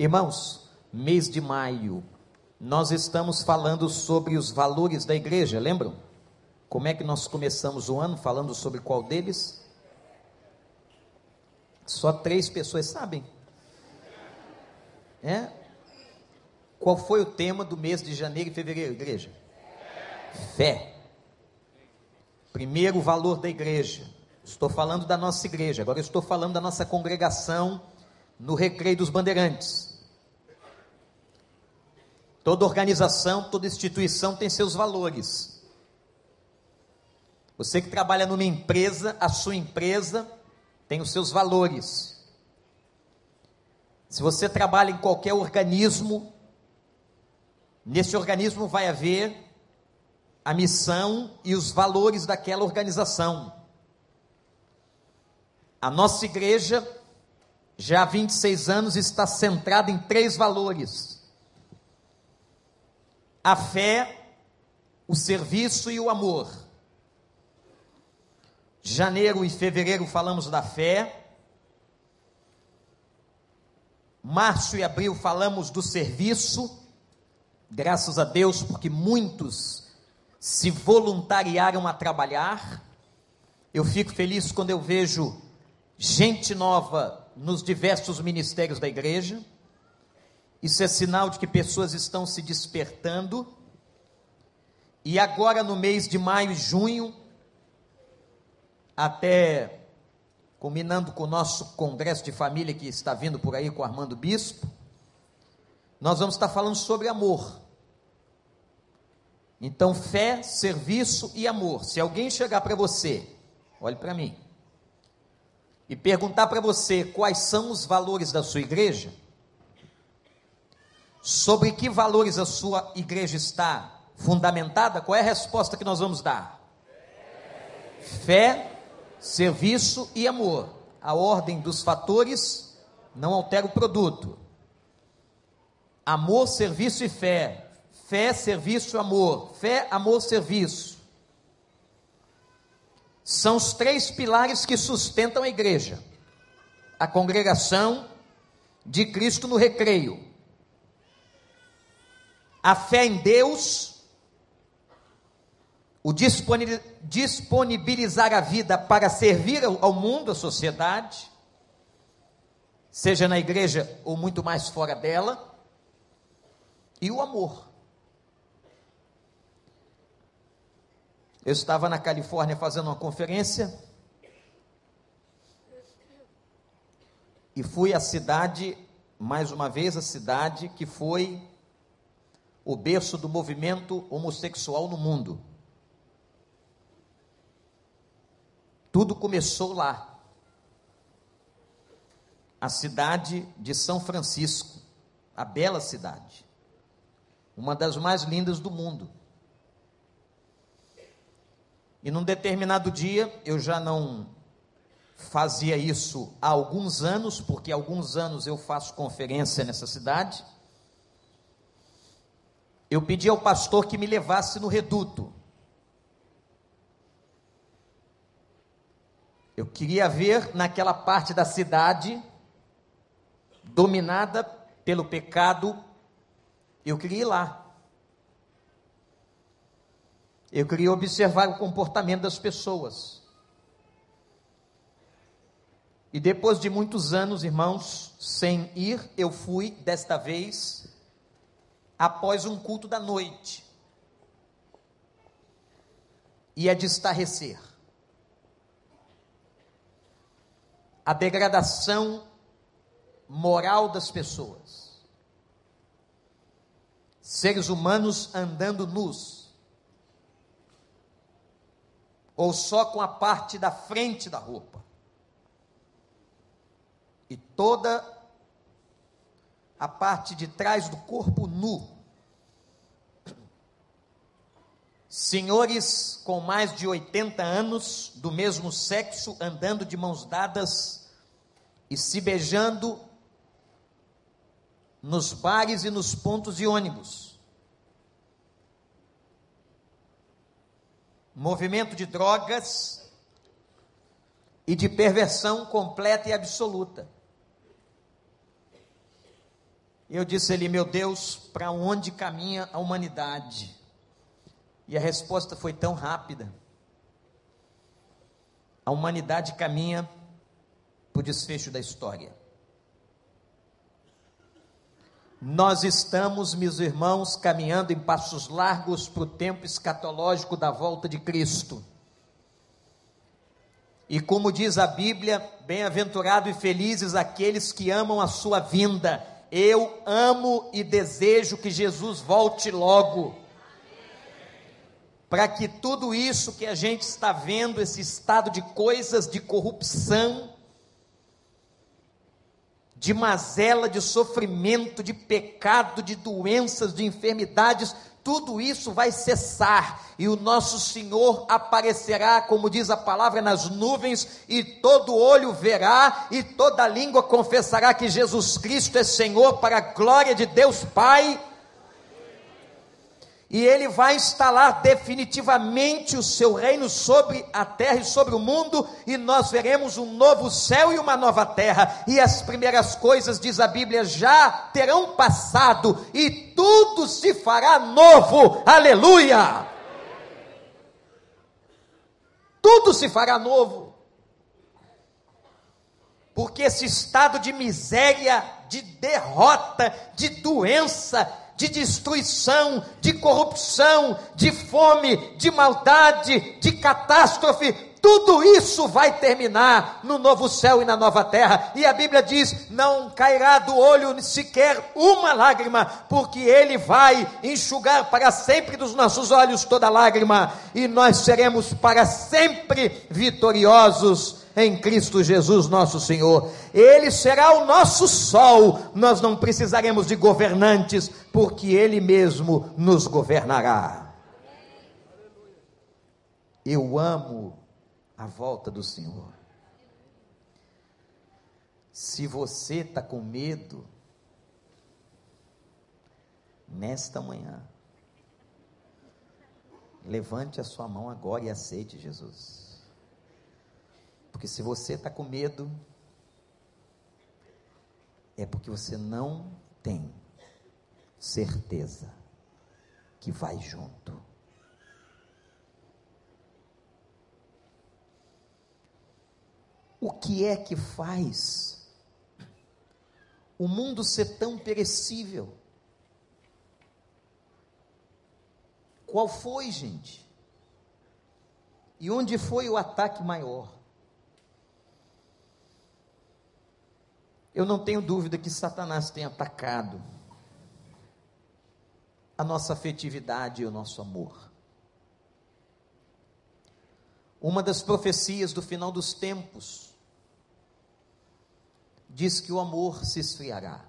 Irmãos, mês de maio, nós estamos falando sobre os valores da igreja, lembram? Como é que nós começamos o ano falando sobre qual deles? Só três pessoas sabem. É? Qual foi o tema do mês de janeiro e fevereiro, igreja? Fé. Primeiro valor da igreja. Estou falando da nossa igreja, agora estou falando da nossa congregação no Recreio dos Bandeirantes. Toda organização, toda instituição tem seus valores. Você que trabalha numa empresa, a sua empresa tem os seus valores. Se você trabalha em qualquer organismo, nesse organismo vai haver a missão e os valores daquela organização. A nossa igreja, já há 26 anos, está centrada em três valores: a fé, o serviço e o amor. Janeiro e fevereiro falamos da fé. Março e abril falamos do serviço. Graças a Deus, porque muitos se voluntariaram a trabalhar. Eu fico feliz quando eu vejo gente nova nos diversos ministérios da igreja. Isso é sinal de que pessoas estão se despertando. E agora, no mês de maio e junho, até combinando com o nosso congresso de família que está vindo por aí com o Armando Bispo, nós vamos estar falando sobre amor. Então, fé, serviço e amor. Se alguém chegar para você, olhe para mim, e perguntar para você quais são os valores da sua igreja, sobre que valores a sua igreja está fundamentada, qual é a resposta que nós vamos dar? Fé, serviço e amor. A ordem dos fatores não altera o produto. Amor, serviço e fé. Fé, serviço, amor. Fé, amor, serviço. São os três pilares que sustentam a igreja. A congregação de Cristo no recreio. A fé em Deus o disponibilizar a vida para servir ao mundo, à sociedade, seja na igreja ou muito mais fora dela, e o amor. Eu estava na Califórnia fazendo uma conferência e fui à cidade, mais uma vez, a cidade que foi o berço do movimento homossexual no mundo. Tudo começou lá. A cidade de São Francisco, a bela cidade, uma das mais lindas do mundo. E num determinado dia, eu já não fazia isso há alguns anos, porque há alguns anos eu faço conferência nessa cidade. Eu pedi ao pastor que me levasse no reduto. Eu queria ver naquela parte da cidade dominada pelo pecado, eu queria ir lá. Eu queria observar o comportamento das pessoas. E depois de muitos anos, irmãos, sem ir, eu fui desta vez após um culto da noite. Ia de estarrecer. a degradação moral das pessoas. Seres humanos andando nus, ou só com a parte da frente da roupa, e toda a parte de trás do corpo nu. Senhores com mais de 80 anos, do mesmo sexo, andando de mãos dadas, e se beijando nos bares e nos pontos de ônibus. Movimento de drogas e de perversão completa e absoluta. Eu disse ali, meu Deus, para onde caminha a humanidade? E a resposta foi tão rápida. A humanidade caminha para o desfecho da história. Nós estamos, meus irmãos, caminhando em passos largos para o tempo escatológico da volta de Cristo. E como diz a Bíblia, bem-aventurado e felizes aqueles que amam a sua vinda. Eu amo e desejo que Jesus volte logo. Para que tudo isso que a gente está vendo, esse estado de coisas, de corrupção, de mazela, de sofrimento, de pecado, de doenças, de enfermidades, tudo isso vai cessar e o nosso Senhor aparecerá, como diz a palavra, nas nuvens, e todo olho verá e toda língua confessará que Jesus Cristo é Senhor para a glória de Deus Pai e ele vai instalar definitivamente o seu reino sobre a terra e sobre o mundo, e nós veremos um novo céu e uma nova terra, e as primeiras coisas, diz a Bíblia, já terão passado, e tudo se fará novo, aleluia! Tudo se fará novo, porque esse estado de miséria, de derrota, de doença, de destruição, de corrupção, de fome, de maldade, de catástrofe, tudo isso vai terminar no novo céu e na nova terra. E a Bíblia diz: não cairá do olho sequer uma lágrima, porque Ele vai enxugar para sempre dos nossos olhos toda lágrima, e nós seremos para sempre vitoriosos em Cristo Jesus, nosso Senhor. Ele será o nosso sol, nós não precisaremos de governantes, porque Ele mesmo nos governará. Eu amo a volta do Senhor. Se você está com medo, nesta manhã, levante a sua mão agora e aceite Jesus. Porque se você está com medo, é porque você não tem certeza que vai junto. O que é que faz o mundo ser tão perecível? Qual foi, gente? E onde foi o ataque maior? Eu não tenho dúvida que Satanás tem atacado a nossa afetividade e o nosso amor. Uma das profecias do final dos tempos diz que o amor se esfriará.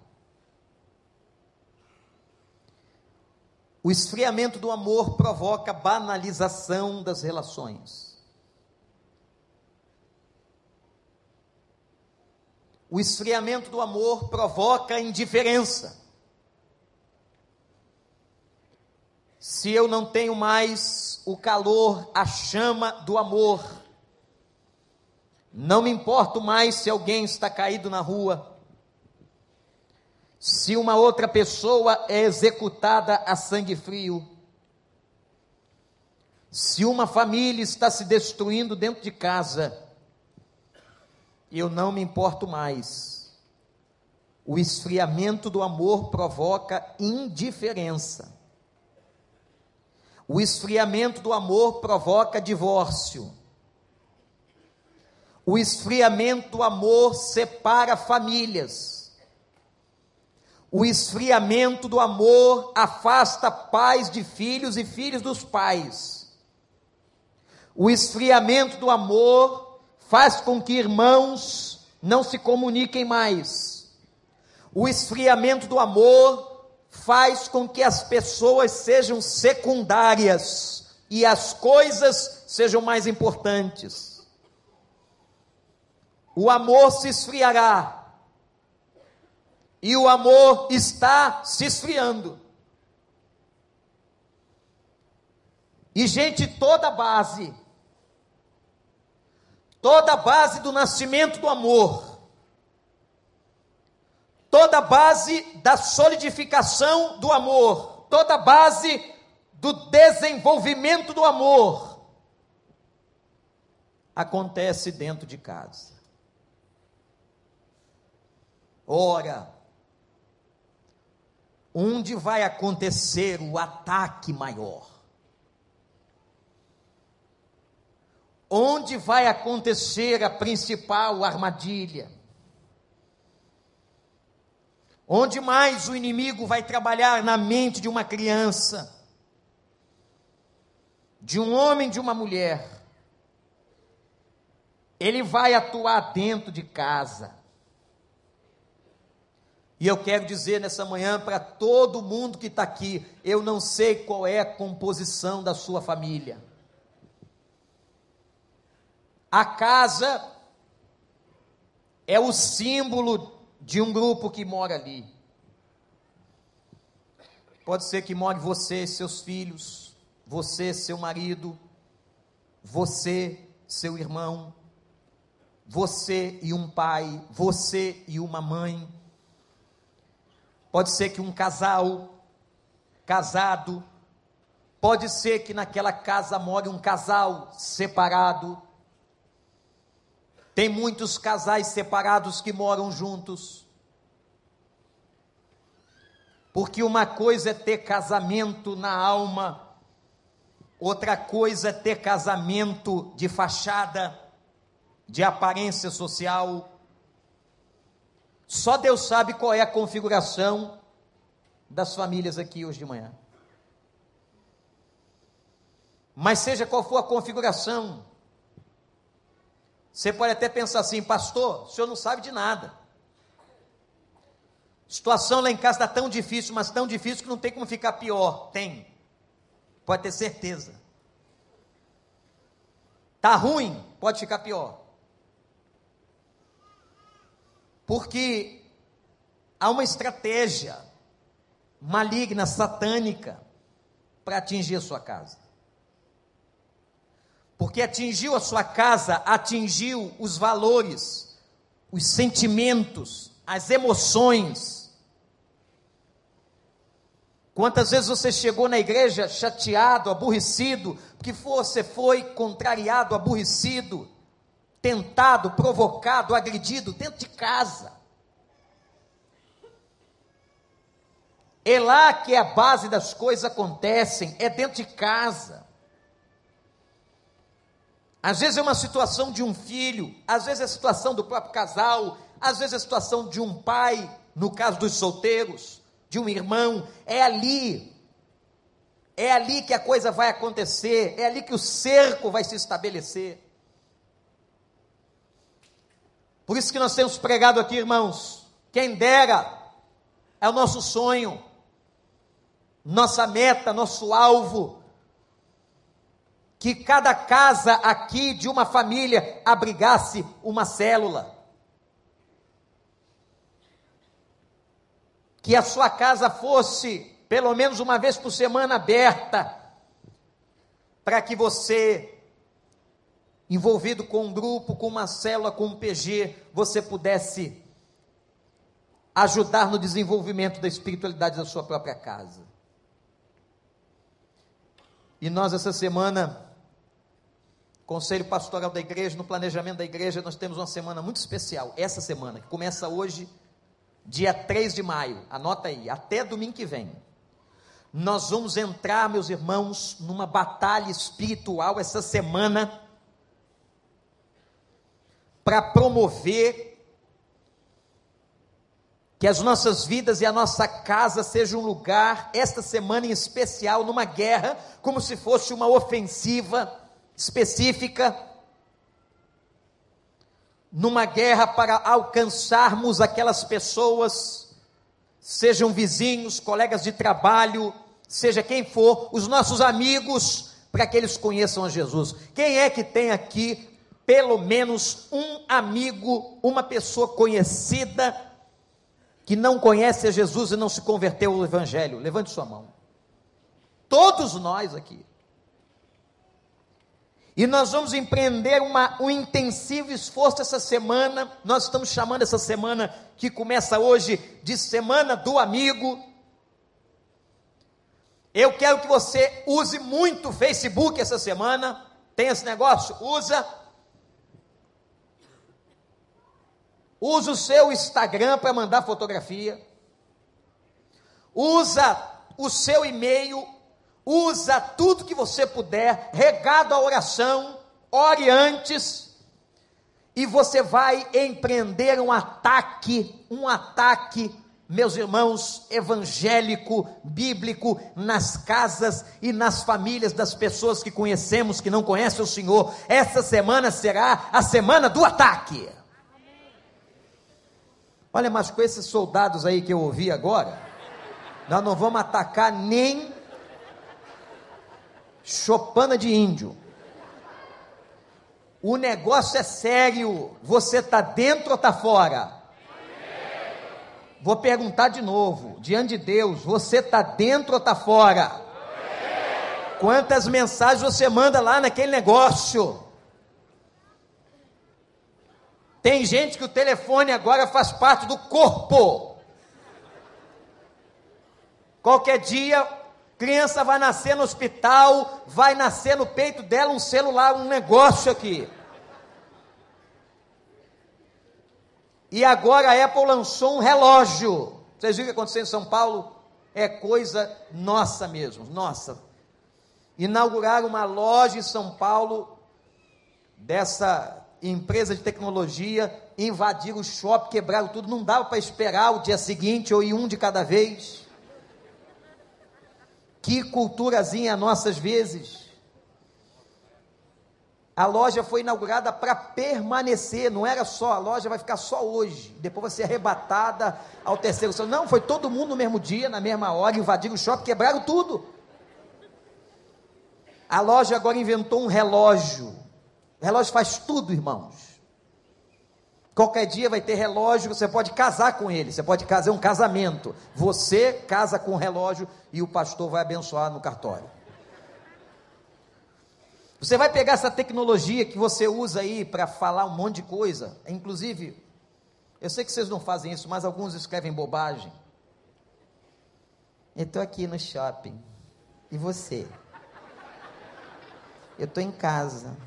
O esfriamento do amor provoca banalização das relações. O esfriamento do amor provoca indiferença. Se eu não tenho mais o calor, a chama do amor, não me importo mais se alguém está caído na rua, se uma outra pessoa é executada a sangue frio, se uma família está se destruindo dentro de casa, eu não me importo mais. O esfriamento do amor provoca indiferença. O esfriamento do amor provoca divórcio. O esfriamento do amor separa famílias. O esfriamento do amor afasta pais de filhos e filhos dos pais. O esfriamento do amor faz com que irmãos não se comuniquem mais. O esfriamento do amor faz com que as pessoas sejam secundárias e as coisas sejam mais importantes. O amor se esfriará. E o amor está se esfriando. E gente toda base toda a base do nascimento do amor, toda a base da solidificação do amor, toda a base do desenvolvimento do amor acontece dentro de casa. Ora, onde vai acontecer o ataque maior? Onde vai acontecer a principal armadilha? Onde mais o inimigo vai trabalhar na mente de uma criança, de um homem, de uma mulher? Ele vai atuar dentro de casa. E eu quero dizer nessa manhã para todo mundo que está aqui: eu não sei qual é a composição da sua família. A casa é o símbolo de um grupo que mora ali. Pode ser que more você, seus filhos, você, seu marido, você, seu irmão, você e um pai, você e uma mãe Pode ser que um casal casado, pode ser que naquela casa more um casal separado. Tem muitos casais separados que moram juntos. Porque uma coisa é ter casamento na alma, outra coisa é ter casamento de fachada, de aparência social. Só Deus sabe qual é a configuração das famílias aqui hoje de manhã. Mas seja qual for a configuração, você pode até pensar assim, pastor, o senhor não sabe de nada. Situação lá em casa está tão difícil, mas tão difícil que não tem como ficar pior. Tem. Pode ter certeza. Está ruim, pode ficar pior. Porque há uma estratégia maligna, satânica, para atingir a sua casa. Porque atingiu a sua casa, atingiu os valores, os sentimentos, as emoções. Quantas vezes você chegou na igreja chateado, aborrecido, porque você foi contrariado, aborrecido, tentado, provocado, agredido dentro de casa. É lá que a base das coisas acontecem, é dentro de casa. Às vezes é uma situação de um filho, às vezes é a situação do próprio casal, às vezes é a situação de um pai, no caso dos solteiros, de um irmão, é ali. É ali que a coisa vai acontecer, é ali que o cerco vai se estabelecer. Por isso que nós temos pregado aqui, irmãos. Quem dera, é o nosso sonho, nossa meta, nosso alvo. Que cada casa aqui de uma família abrigasse uma célula. Que a sua casa fosse, pelo menos uma vez por semana, aberta, para que você envolvido com um grupo, com uma célula, com um PG, você pudesse ajudar no desenvolvimento da espiritualidade da sua própria casa. E nós, essa semana, Conselho Pastoral da Igreja, no planejamento da igreja, nós temos uma semana muito especial. Essa semana, que começa hoje, dia 3 de maio. Anota aí, até domingo que vem. Nós vamos entrar, meus irmãos, numa batalha espiritual essa semana para promover que as nossas vidas e a nossa casa sejam um lugar, esta semana em especial, numa guerra, como se fosse uma ofensiva específica, numa guerra para alcançarmos aquelas pessoas, sejam vizinhos, colegas de trabalho, seja quem for, os nossos amigos, para que eles conheçam a Jesus. Quem é que tem aqui pelo menos um amigo, uma pessoa conhecida que não conhece a Jesus e não se converteu ao Evangelho? Levante sua mão. Todos nós aqui. E nós vamos empreender uma, um intensivo esforço essa semana. Nós estamos chamando essa semana que começa hoje de Semana do Amigo. Eu quero que você use muito o Facebook essa semana. Tem esse negócio? Usa. Usa o seu Instagram para mandar fotografia. Usa o seu e-mail usa tudo que você puder, regado à oração, ore antes, e você vai empreender um ataque, um ataque, meus irmãos, evangélico, bíblico, nas casas e nas famílias das pessoas que conhecemos, que não conhecem o Senhor. Essa semana será a semana do ataque. Olha, mas com esses soldados aí que eu ouvi agora, nós não vamos atacar nem chopana de índio. O negócio é sério. Você está dentro ou está fora? Vou perguntar de novo, diante de Deus, você está dentro ou está fora? Quantas mensagens você manda lá naquele negócio? Tem gente que o telefone agora faz parte do corpo. Qualquer dia Criança vai nascer no hospital, vai nascer no peito dela um celular, um negócio aqui. E agora a Apple lançou um relógio. Vocês viram o que aconteceu em São Paulo? É coisa nossa mesmo, nossa. Inauguraram uma loja em São Paulo dessa empresa de tecnologia, invadiram o shopping, quebraram tudo, não dava para esperar o dia seguinte ou ir um de cada vez. Que culturazinha nossas vezes. A loja foi inaugurada para permanecer, não era só, a loja vai ficar só hoje, depois vai ser arrebatada ao terceiro. Não, foi todo mundo no mesmo dia, na mesma hora, invadiram o shopping, quebraram tudo. A loja agora inventou um relógio. O relógio faz tudo, irmãos. Qualquer dia vai ter relógio, você pode casar com ele, você pode fazer um casamento. Você casa com o relógio e o pastor vai abençoar no cartório. Você vai pegar essa tecnologia que você usa aí para falar um monte de coisa, inclusive, eu sei que vocês não fazem isso, mas alguns escrevem bobagem. Eu estou aqui no shopping. E você? Eu estou em casa,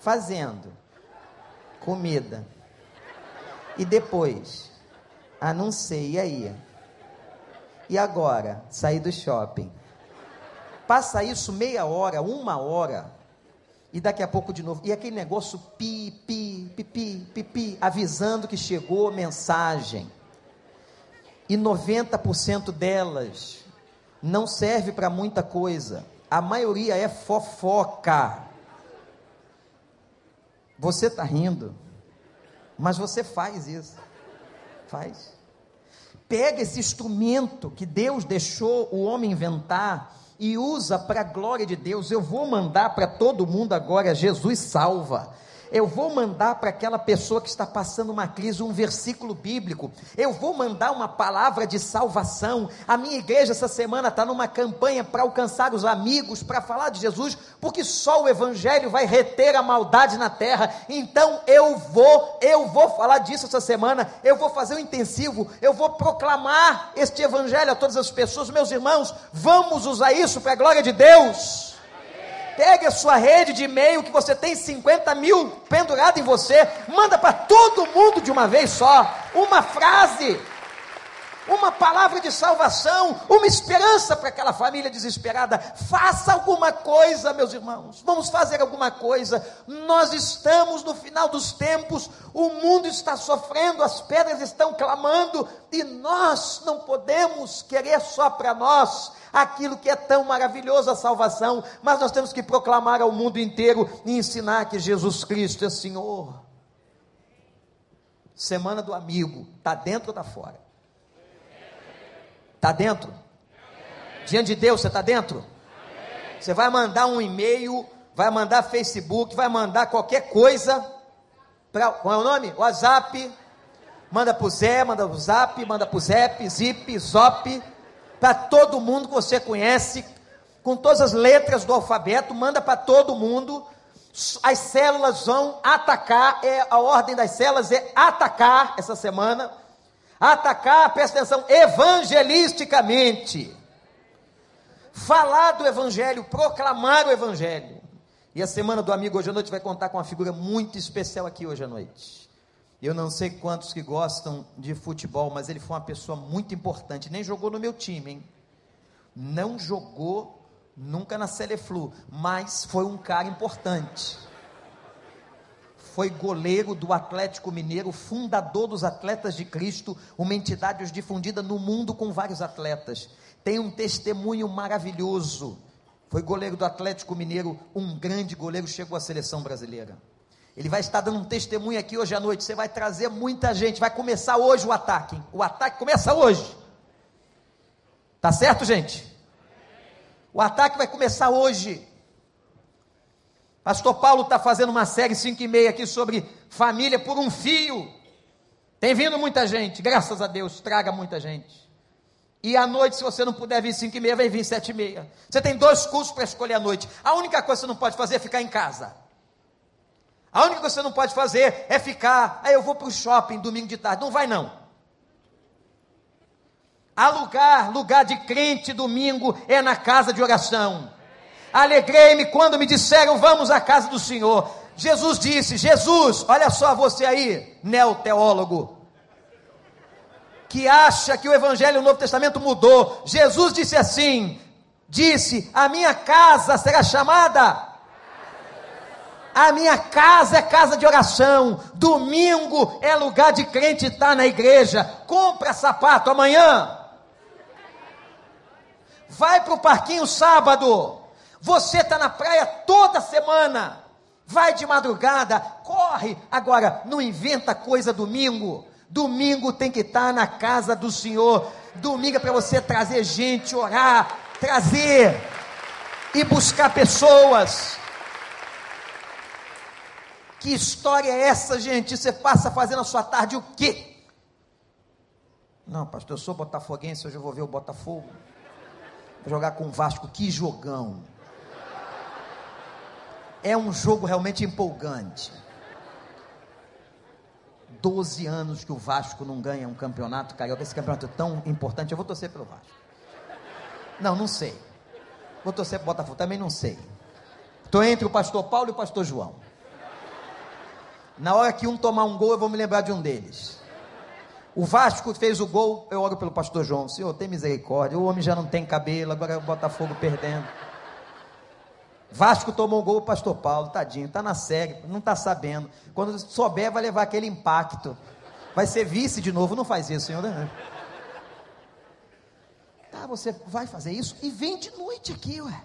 fazendo comida. E depois? Ah, não sei, e aí? E agora? Sair do shopping. Passa isso meia hora, uma hora, e daqui a pouco de novo. E aquele negócio pi, pi, pipi, pipi, avisando que chegou mensagem. E 90% delas não serve para muita coisa. A maioria é fofoca. Você está rindo? Mas você faz isso. Faz. Pega esse instrumento que Deus deixou o homem inventar e usa para a glória de Deus. Eu vou mandar para todo mundo agora Jesus salva eu vou mandar para aquela pessoa que está passando uma crise um versículo bíblico, eu vou mandar uma palavra de salvação. A minha igreja essa semana está numa campanha para alcançar os amigos, para falar de Jesus, porque só o Evangelho vai reter a maldade na terra. Então eu vou, eu vou falar disso essa semana, eu vou fazer um intensivo, eu vou proclamar este Evangelho a todas as pessoas, meus irmãos, vamos usar isso para a glória de Deus. Pegue a sua rede de e-mail que você tem 50 mil pendurado em você, manda para todo mundo de uma vez só, uma frase, uma palavra de salvação, uma esperança para aquela família desesperada. Faça alguma coisa, meus irmãos. Vamos fazer alguma coisa. Nós estamos no final dos tempos, o mundo está sofrendo, as pedras estão clamando e nós não podemos querer só para nós aquilo que é tão maravilhoso, a salvação, mas nós temos que proclamar ao mundo inteiro e ensinar que Jesus Cristo é Senhor. Semana do amigo, está dentro ou está fora? Está dentro? Diante de Deus, você está dentro? Você vai mandar um e-mail, vai mandar Facebook, vai mandar qualquer coisa. Pra, qual é o nome? WhatsApp. Manda para o Zé, manda o Zap, manda para o Zep, Zip, Zop para todo mundo que você conhece, com todas as letras do alfabeto, manda para todo mundo As células vão atacar, é, a ordem das células é atacar essa semana, atacar, presta atenção, evangelisticamente. Falar do evangelho, proclamar o evangelho. E a semana do amigo hoje à noite vai contar com uma figura muito especial aqui hoje à noite. Eu não sei quantos que gostam de futebol, mas ele foi uma pessoa muito importante. Nem jogou no meu time, hein? Não jogou nunca na Celeflu, mas foi um cara importante. Foi goleiro do Atlético Mineiro, fundador dos Atletas de Cristo, uma entidade hoje difundida no mundo com vários atletas. Tem um testemunho maravilhoso. Foi goleiro do Atlético Mineiro, um grande goleiro, chegou à seleção brasileira. Ele vai estar dando um testemunho aqui hoje à noite. Você vai trazer muita gente. Vai começar hoje o ataque. O ataque começa hoje. Tá certo, gente? O ataque vai começar hoje. Pastor Paulo está fazendo uma série 5 e meia aqui sobre família por um fio. Tem vindo muita gente, graças a Deus, traga muita gente. E à noite, se você não puder vir 5 e meia, vai vir 7 e meia. Você tem dois cursos para escolher à noite. A única coisa que você não pode fazer é ficar em casa. A única coisa que você não pode fazer é ficar, aí eu vou para o shopping domingo de tarde. Não vai não. Alugar lugar de crente domingo é na casa de oração. Alegrei-me quando me disseram, vamos à casa do Senhor. Jesus disse, Jesus, olha só você aí, neoteólogo, que acha que o Evangelho do Novo Testamento mudou. Jesus disse assim: disse, a minha casa será chamada a minha casa é casa de oração. Domingo é lugar de crente estar tá na igreja. Compra sapato amanhã. Vai para o parquinho sábado. Você está na praia toda semana. Vai de madrugada, corre. Agora, não inventa coisa domingo. Domingo tem que estar tá na casa do Senhor. Domingo é para você trazer gente, orar, trazer e buscar pessoas. Que história é essa, gente? Você passa fazendo a sua tarde o quê? Não, pastor, eu sou botafoguense, hoje eu vou ver o Botafogo. Vou jogar com o Vasco, que jogão. É um jogo realmente empolgante. Doze anos que o Vasco não ganha um campeonato carioca. Esse campeonato é tão importante, eu vou torcer pelo Vasco. Não, não sei. Vou torcer para o Botafogo, também não sei. Estou entre o pastor Paulo e o pastor João. Na hora que um tomar um gol, eu vou me lembrar de um deles. O Vasco fez o gol, eu oro pelo pastor João. Senhor, tem misericórdia. O homem já não tem cabelo, agora é o Botafogo perdendo. Vasco tomou um gol, o pastor Paulo, tadinho, tá na série, não tá sabendo. Quando souber, vai levar aquele impacto. Vai ser vice de novo, não faz isso, senhor. Né? Tá, você vai fazer isso e vem de noite aqui, ué.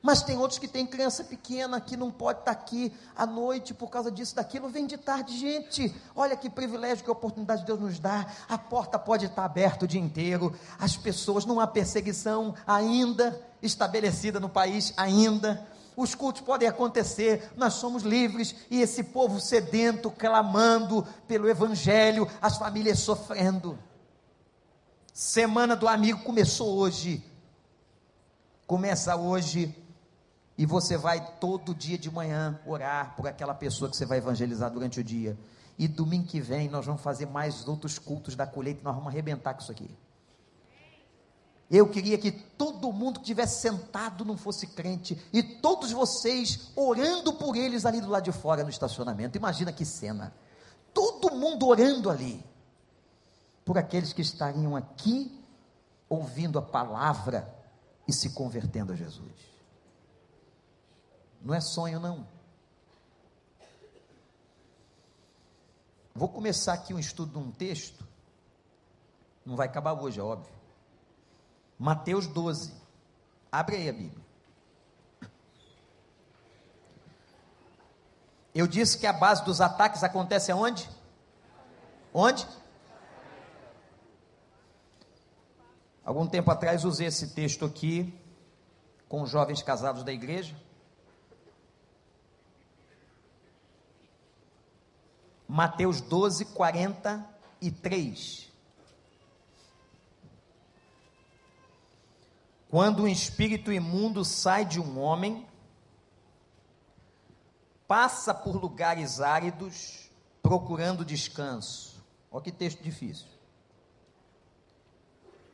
Mas tem outros que têm criança pequena que não pode estar aqui à noite por causa disso, daquilo. Vem de tarde, gente. Olha que privilégio, que oportunidade Deus nos dá. A porta pode estar aberta o dia inteiro. As pessoas, não há perseguição ainda estabelecida no país, ainda. Os cultos podem acontecer, nós somos livres e esse povo sedento, clamando pelo Evangelho, as famílias sofrendo. Semana do Amigo começou hoje. Começa hoje e você vai todo dia de manhã orar por aquela pessoa que você vai evangelizar durante o dia. E domingo que vem nós vamos fazer mais outros cultos da colheita, nós vamos arrebentar com isso aqui. Eu queria que todo mundo que tivesse sentado não fosse crente e todos vocês orando por eles ali do lado de fora no estacionamento. Imagina que cena. Todo mundo orando ali por aqueles que estariam aqui ouvindo a palavra e se convertendo a Jesus. Não é sonho, não. Vou começar aqui um estudo de um texto. Não vai acabar hoje, é óbvio. Mateus 12. Abre aí a Bíblia. Eu disse que a base dos ataques acontece aonde? Onde? Algum tempo atrás usei esse texto aqui com jovens casados da igreja. Mateus 12, 43. Quando um espírito imundo sai de um homem, passa por lugares áridos procurando descanso. Olha que texto difícil.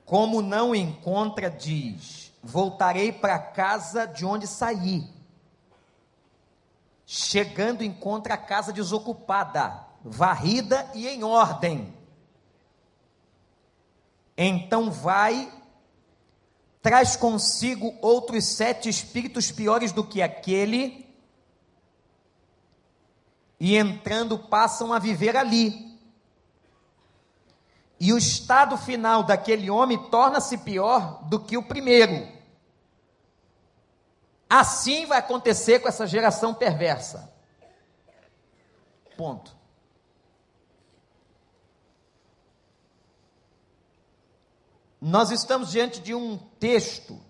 Como não encontra, diz: Voltarei para casa de onde saí. Chegando, encontra a casa desocupada, varrida e em ordem. Então vai, traz consigo outros sete espíritos piores do que aquele, e entrando passam a viver ali. E o estado final daquele homem torna-se pior do que o primeiro. Assim vai acontecer com essa geração perversa. Ponto. Nós estamos diante de um texto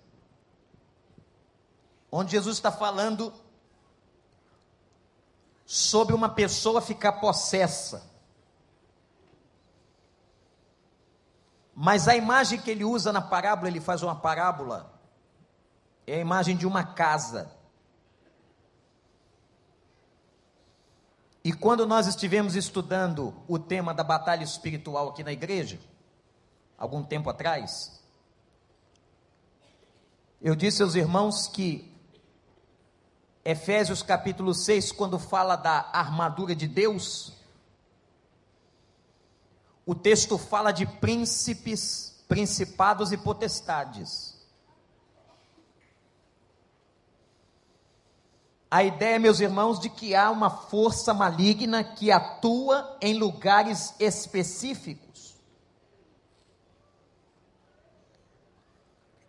onde Jesus está falando sobre uma pessoa ficar possessa. Mas a imagem que ele usa na parábola, ele faz uma parábola, é a imagem de uma casa. E quando nós estivemos estudando o tema da batalha espiritual aqui na igreja, algum tempo atrás, eu disse aos irmãos que Efésios capítulo 6, quando fala da armadura de Deus, o texto fala de príncipes, principados e potestades. A ideia, meus irmãos, de que há uma força maligna que atua em lugares específicos.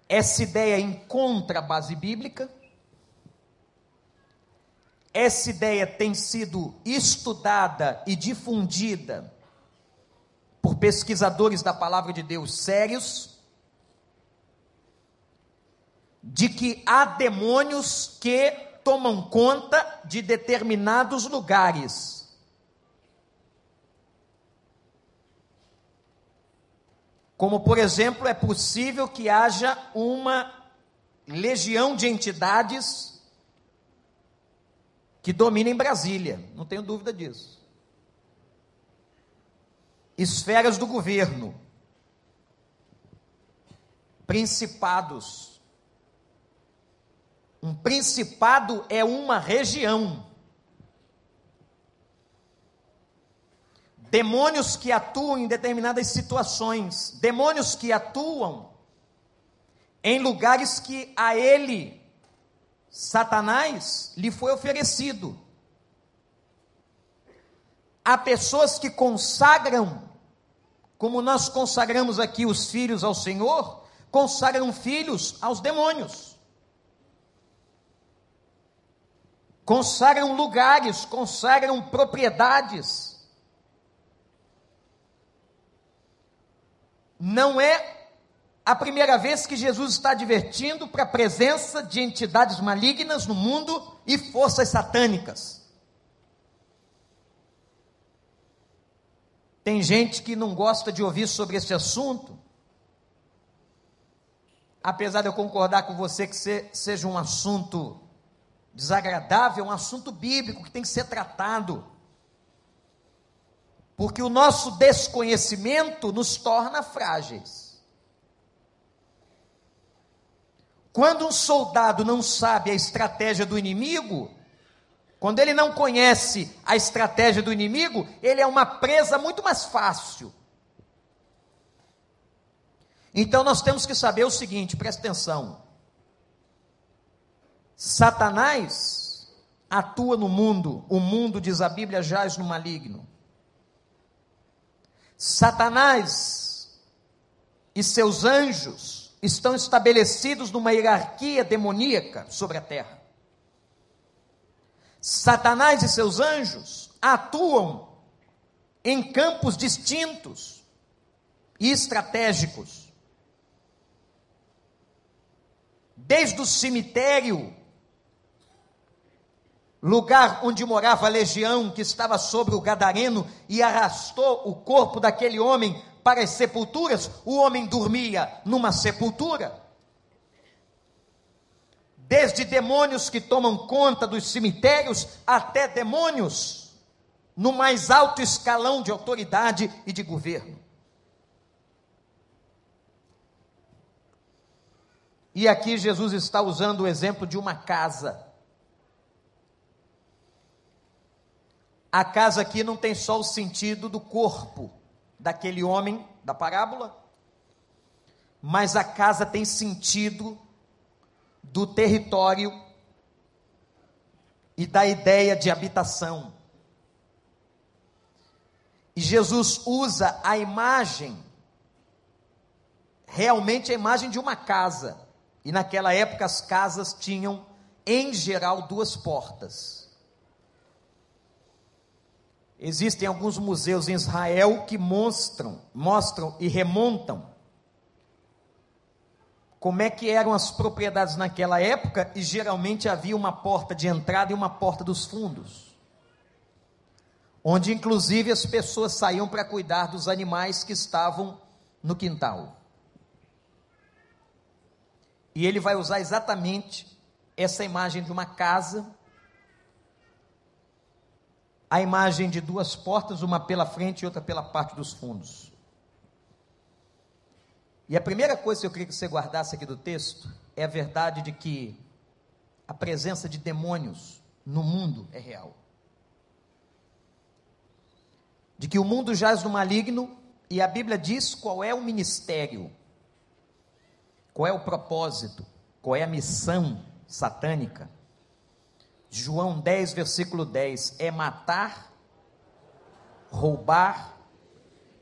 Essa ideia encontra base bíblica. Essa ideia tem sido estudada e difundida por pesquisadores da palavra de Deus sérios, de que há demônios que tomam conta de determinados lugares. Como, por exemplo, é possível que haja uma legião de entidades que dominem Brasília, não tenho dúvida disso esferas do governo, principados. Um principado é uma região. Demônios que atuam em determinadas situações, demônios que atuam em lugares que a ele, Satanás, lhe foi oferecido. Há pessoas que consagram, como nós consagramos aqui os filhos ao Senhor, consagram filhos aos demônios. Consagram lugares, consagram propriedades. Não é a primeira vez que Jesus está advertindo para a presença de entidades malignas no mundo e forças satânicas. Tem gente que não gosta de ouvir sobre esse assunto. Apesar de eu concordar com você que seja um assunto desagradável, é um assunto bíblico que tem que ser tratado. Porque o nosso desconhecimento nos torna frágeis. Quando um soldado não sabe a estratégia do inimigo, quando ele não conhece a estratégia do inimigo, ele é uma presa muito mais fácil. Então nós temos que saber o seguinte, presta atenção. Satanás atua no mundo, o mundo, diz a Bíblia, jaz no maligno. Satanás e seus anjos estão estabelecidos numa hierarquia demoníaca sobre a terra. Satanás e seus anjos atuam em campos distintos e estratégicos. Desde o cemitério, lugar onde morava a legião que estava sobre o Gadareno e arrastou o corpo daquele homem para as sepulturas, o homem dormia numa sepultura desde demônios que tomam conta dos cemitérios até demônios no mais alto escalão de autoridade e de governo. E aqui Jesus está usando o exemplo de uma casa. A casa aqui não tem só o sentido do corpo daquele homem da parábola, mas a casa tem sentido do território e da ideia de habitação. E Jesus usa a imagem, realmente a imagem de uma casa. E naquela época as casas tinham, em geral, duas portas. Existem alguns museus em Israel que mostram, mostram e remontam como é que eram as propriedades naquela época e geralmente havia uma porta de entrada e uma porta dos fundos. Onde inclusive as pessoas saíam para cuidar dos animais que estavam no quintal. E ele vai usar exatamente essa imagem de uma casa, a imagem de duas portas, uma pela frente e outra pela parte dos fundos. E a primeira coisa que eu queria que você guardasse aqui do texto é a verdade de que a presença de demônios no mundo é real. De que o mundo jaz no maligno e a Bíblia diz qual é o ministério qual é o propósito? Qual é a missão satânica? João 10, versículo 10: é matar, roubar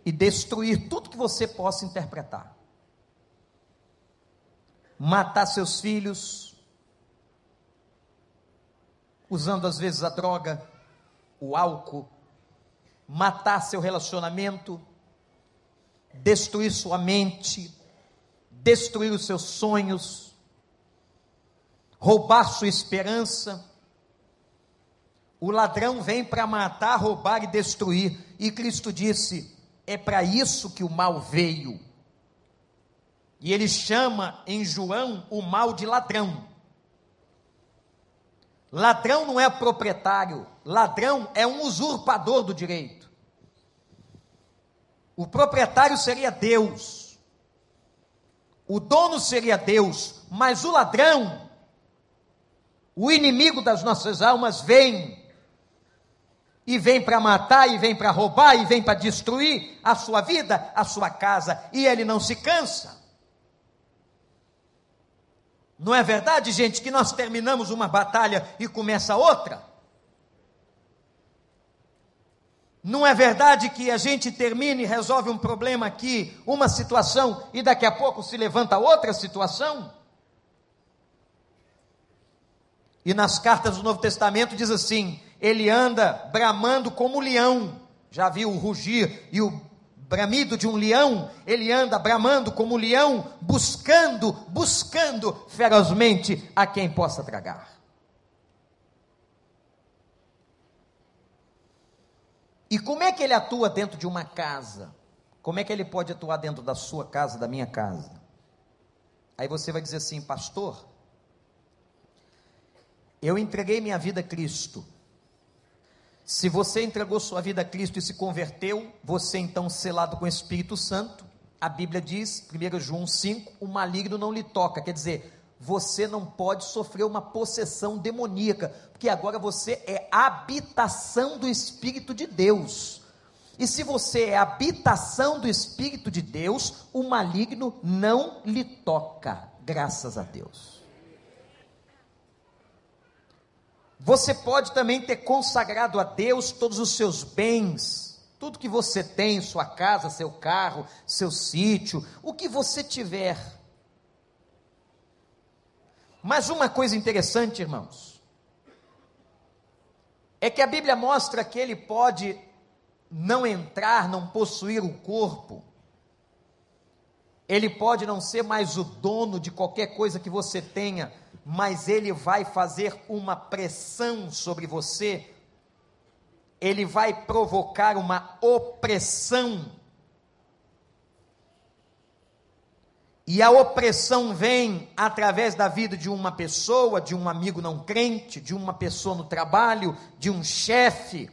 e destruir tudo que você possa interpretar. Matar seus filhos, usando às vezes a droga, o álcool, matar seu relacionamento, destruir sua mente, destruir os seus sonhos, roubar sua esperança. O ladrão vem para matar, roubar e destruir. E Cristo disse: é para isso que o mal veio. E ele chama em João o mal de ladrão. Ladrão não é proprietário, ladrão é um usurpador do direito. O proprietário seria Deus. O dono seria Deus, mas o ladrão, o inimigo das nossas almas, vem. E vem para matar, e vem para roubar, e vem para destruir a sua vida, a sua casa, e ele não se cansa. Não é verdade, gente, que nós terminamos uma batalha e começa outra? Não é verdade que a gente termina e resolve um problema aqui, uma situação, e daqui a pouco se levanta outra situação? E nas cartas do Novo Testamento diz assim: ele anda bramando como leão. Já viu o rugir e o bramido de um leão? Ele anda bramando como leão, buscando, buscando ferozmente a quem possa tragar. E como é que ele atua dentro de uma casa? Como é que ele pode atuar dentro da sua casa, da minha casa? Aí você vai dizer assim, pastor, eu entreguei minha vida a Cristo. Se você entregou sua vida a Cristo e se converteu, você então selado com o Espírito Santo, a Bíblia diz, 1 João 5, o maligno não lhe toca, quer dizer, você não pode sofrer uma possessão demoníaca, porque agora você é habitação do Espírito de Deus. E se você é habitação do Espírito de Deus, o maligno não lhe toca, graças a Deus. Você pode também ter consagrado a Deus todos os seus bens, tudo que você tem, sua casa, seu carro, seu sítio, o que você tiver. Mas uma coisa interessante, irmãos, é que a Bíblia mostra que ele pode não entrar, não possuir o corpo, ele pode não ser mais o dono de qualquer coisa que você tenha, mas ele vai fazer uma pressão sobre você, ele vai provocar uma opressão. E a opressão vem através da vida de uma pessoa, de um amigo não crente, de uma pessoa no trabalho, de um chefe,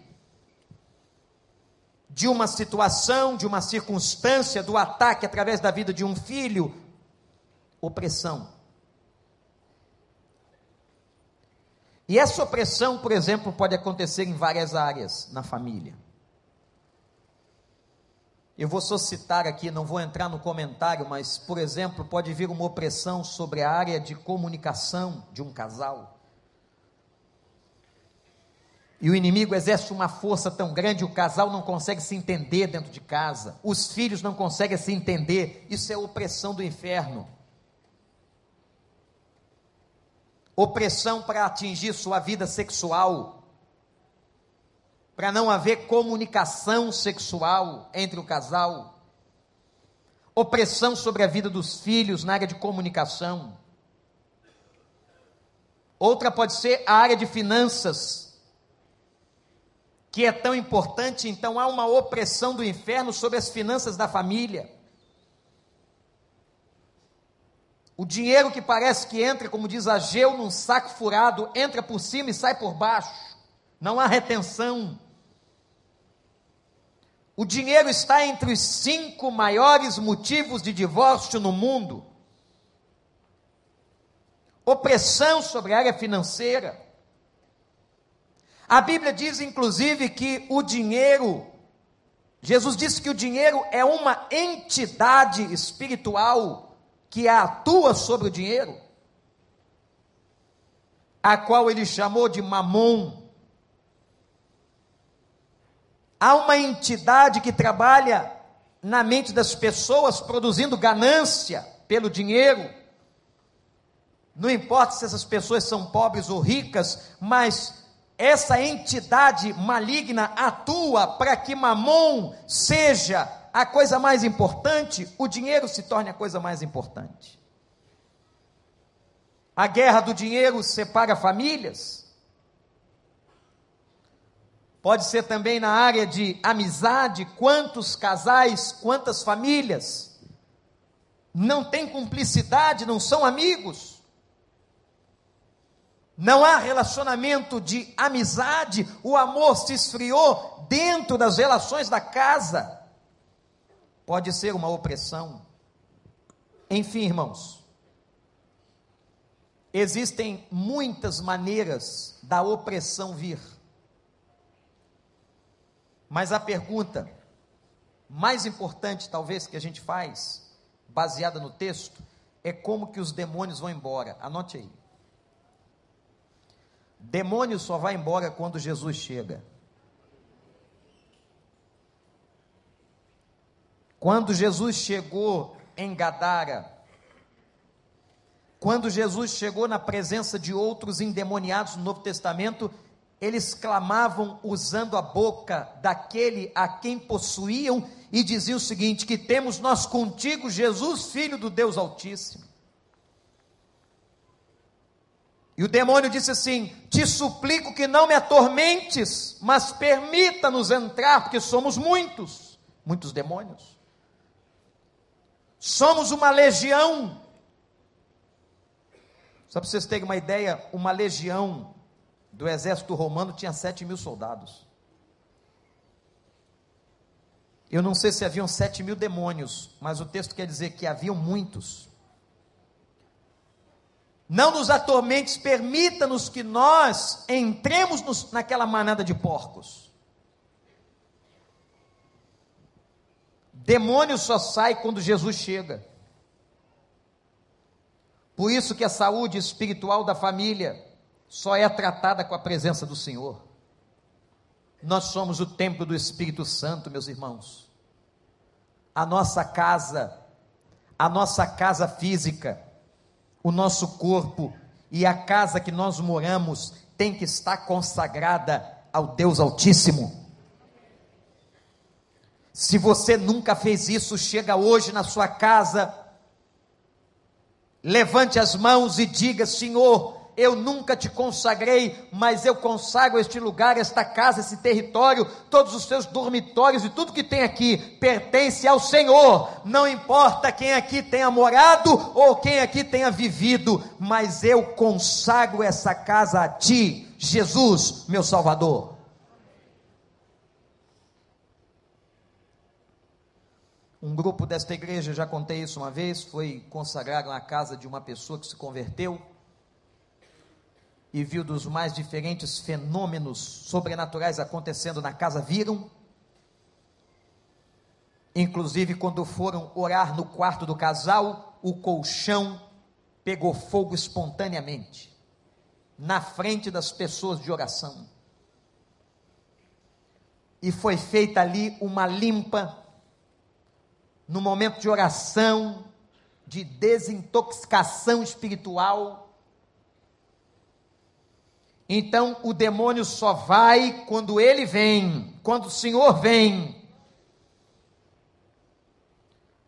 de uma situação, de uma circunstância, do ataque através da vida de um filho, opressão. E essa opressão, por exemplo, pode acontecer em várias áreas na família. Eu vou só citar aqui, não vou entrar no comentário, mas, por exemplo, pode vir uma opressão sobre a área de comunicação de um casal. E o inimigo exerce uma força tão grande, o casal não consegue se entender dentro de casa, os filhos não conseguem se entender, isso é opressão do inferno. Opressão para atingir sua vida sexual, para não haver comunicação sexual entre o casal, opressão sobre a vida dos filhos na área de comunicação. Outra pode ser a área de finanças, que é tão importante, então há uma opressão do inferno sobre as finanças da família. O dinheiro que parece que entra, como diz Ageu, num saco furado, entra por cima e sai por baixo. Não há retenção. O dinheiro está entre os cinco maiores motivos de divórcio no mundo. Opressão sobre a área financeira. A Bíblia diz, inclusive, que o dinheiro, Jesus disse que o dinheiro é uma entidade espiritual que atua sobre o dinheiro, a qual ele chamou de mamon. Há uma entidade que trabalha na mente das pessoas produzindo ganância pelo dinheiro. Não importa se essas pessoas são pobres ou ricas, mas essa entidade maligna atua para que Mamon seja a coisa mais importante, o dinheiro se torne a coisa mais importante. A guerra do dinheiro separa famílias. Pode ser também na área de amizade, quantos casais, quantas famílias não têm cumplicidade, não são amigos. Não há relacionamento de amizade, o amor se esfriou dentro das relações da casa. Pode ser uma opressão. Enfim, irmãos, existem muitas maneiras da opressão vir. Mas a pergunta mais importante, talvez, que a gente faz, baseada no texto, é como que os demônios vão embora. Anote aí. Demônio só vai embora quando Jesus chega. Quando Jesus chegou em Gadara, quando Jesus chegou na presença de outros endemoniados no Novo Testamento, eles clamavam usando a boca daquele a quem possuíam e diziam o seguinte: que temos nós contigo, Jesus, filho do Deus Altíssimo. E o demônio disse assim: Te suplico que não me atormentes, mas permita-nos entrar, porque somos muitos, muitos demônios. Somos uma legião. Só para vocês terem uma ideia, uma legião do exército romano tinha sete mil soldados. Eu não sei se haviam sete mil demônios, mas o texto quer dizer que haviam muitos. Não nos atormentes, permita-nos que nós entremos nos, naquela manada de porcos. Demônio só sai quando Jesus chega. Por isso que a saúde espiritual da família só é tratada com a presença do Senhor. Nós somos o templo do Espírito Santo, meus irmãos. A nossa casa, a nossa casa física, o nosso corpo e a casa que nós moramos tem que estar consagrada ao Deus Altíssimo. Se você nunca fez isso, chega hoje na sua casa, levante as mãos e diga: Senhor, eu nunca te consagrei, mas eu consagro este lugar, esta casa, esse território, todos os seus dormitórios e tudo que tem aqui pertence ao Senhor. Não importa quem aqui tenha morado ou quem aqui tenha vivido, mas eu consagro essa casa a ti, Jesus, meu Salvador. Um grupo desta igreja, já contei isso uma vez, foi consagrado na casa de uma pessoa que se converteu e viu dos mais diferentes fenômenos sobrenaturais acontecendo na casa, viram. Inclusive, quando foram orar no quarto do casal, o colchão pegou fogo espontaneamente, na frente das pessoas de oração. E foi feita ali uma limpa, no momento de oração, de desintoxicação espiritual então o demônio só vai quando ele vem, quando o Senhor vem.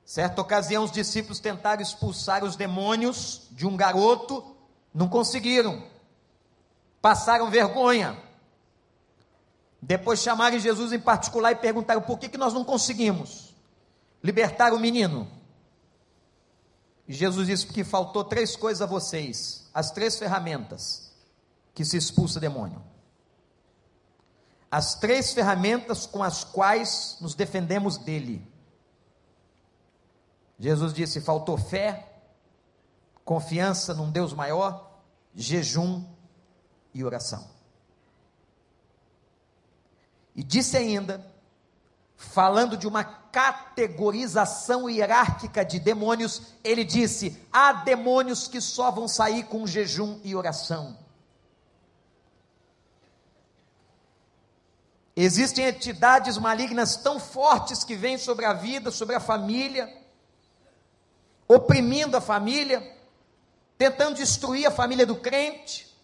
Certa ocasião, os discípulos tentaram expulsar os demônios de um garoto, não conseguiram, passaram vergonha. Depois chamaram Jesus em particular e perguntaram por que, que nós não conseguimos libertar o menino. E Jesus disse que faltou três coisas a vocês, as três ferramentas que se expulsa demônio. As três ferramentas com as quais nos defendemos dele. Jesus disse: faltou fé, confiança num Deus maior, jejum e oração. E disse ainda, falando de uma categorização hierárquica de demônios, ele disse: há demônios que só vão sair com jejum e oração. Existem entidades malignas tão fortes que vêm sobre a vida, sobre a família, oprimindo a família, tentando destruir a família do crente,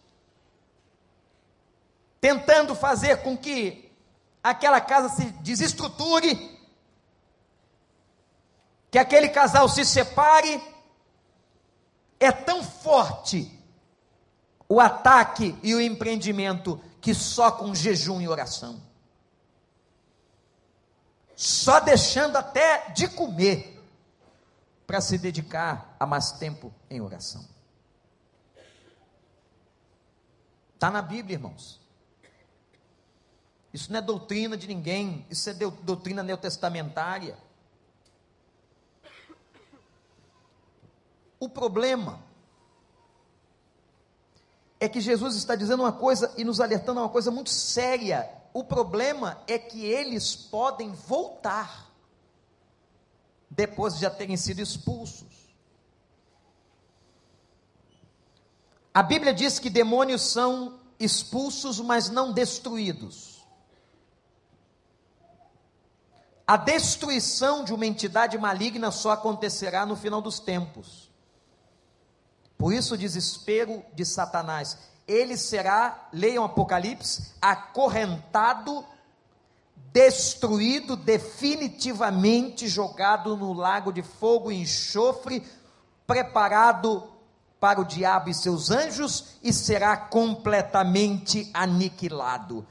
tentando fazer com que aquela casa se desestruture, que aquele casal se separe. É tão forte o ataque e o empreendimento que só com jejum e oração só deixando até de comer para se dedicar a mais tempo em oração. Está na Bíblia, irmãos. Isso não é doutrina de ninguém, isso é doutrina neotestamentária. O problema é que Jesus está dizendo uma coisa e nos alertando a uma coisa muito séria o problema é que eles podem voltar depois de já terem sido expulsos. A Bíblia diz que demônios são expulsos, mas não destruídos. A destruição de uma entidade maligna só acontecerá no final dos tempos. Por isso o desespero de Satanás ele será, leiam Apocalipse, acorrentado, destruído, definitivamente jogado no lago de fogo e enxofre, preparado para o diabo e seus anjos e será completamente aniquilado.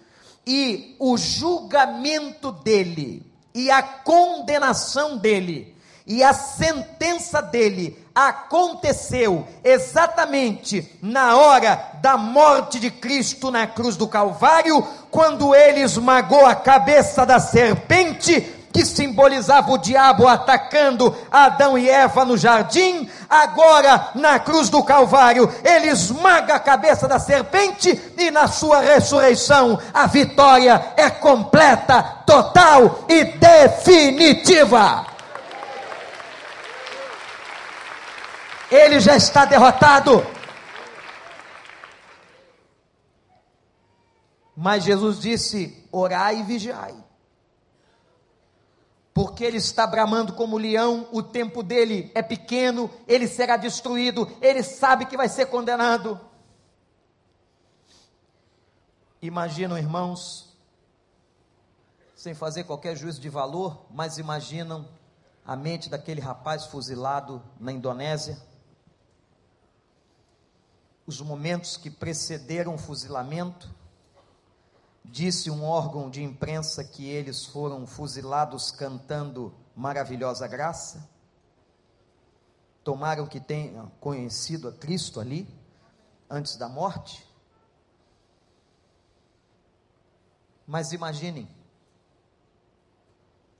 E o julgamento dele e a condenação dele e a sentença dele aconteceu exatamente na hora da morte de Cristo na cruz do Calvário, quando ele esmagou a cabeça da serpente que simbolizava o diabo atacando Adão e Eva no jardim, agora na cruz do Calvário, ele esmaga a cabeça da serpente e na sua ressurreição a vitória é completa, total e definitiva. ele já está derrotado. Mas Jesus disse: orai e vigiai. Porque ele está bramando como leão, o tempo dele é pequeno, ele será destruído, ele sabe que vai ser condenado. Imaginam, irmãos, sem fazer qualquer juízo de valor, mas imaginam a mente daquele rapaz fuzilado na Indonésia, os momentos que precederam o fuzilamento, disse um órgão de imprensa que eles foram fuzilados cantando Maravilhosa Graça. Tomaram que tenham conhecido a Cristo ali, antes da morte. Mas imaginem,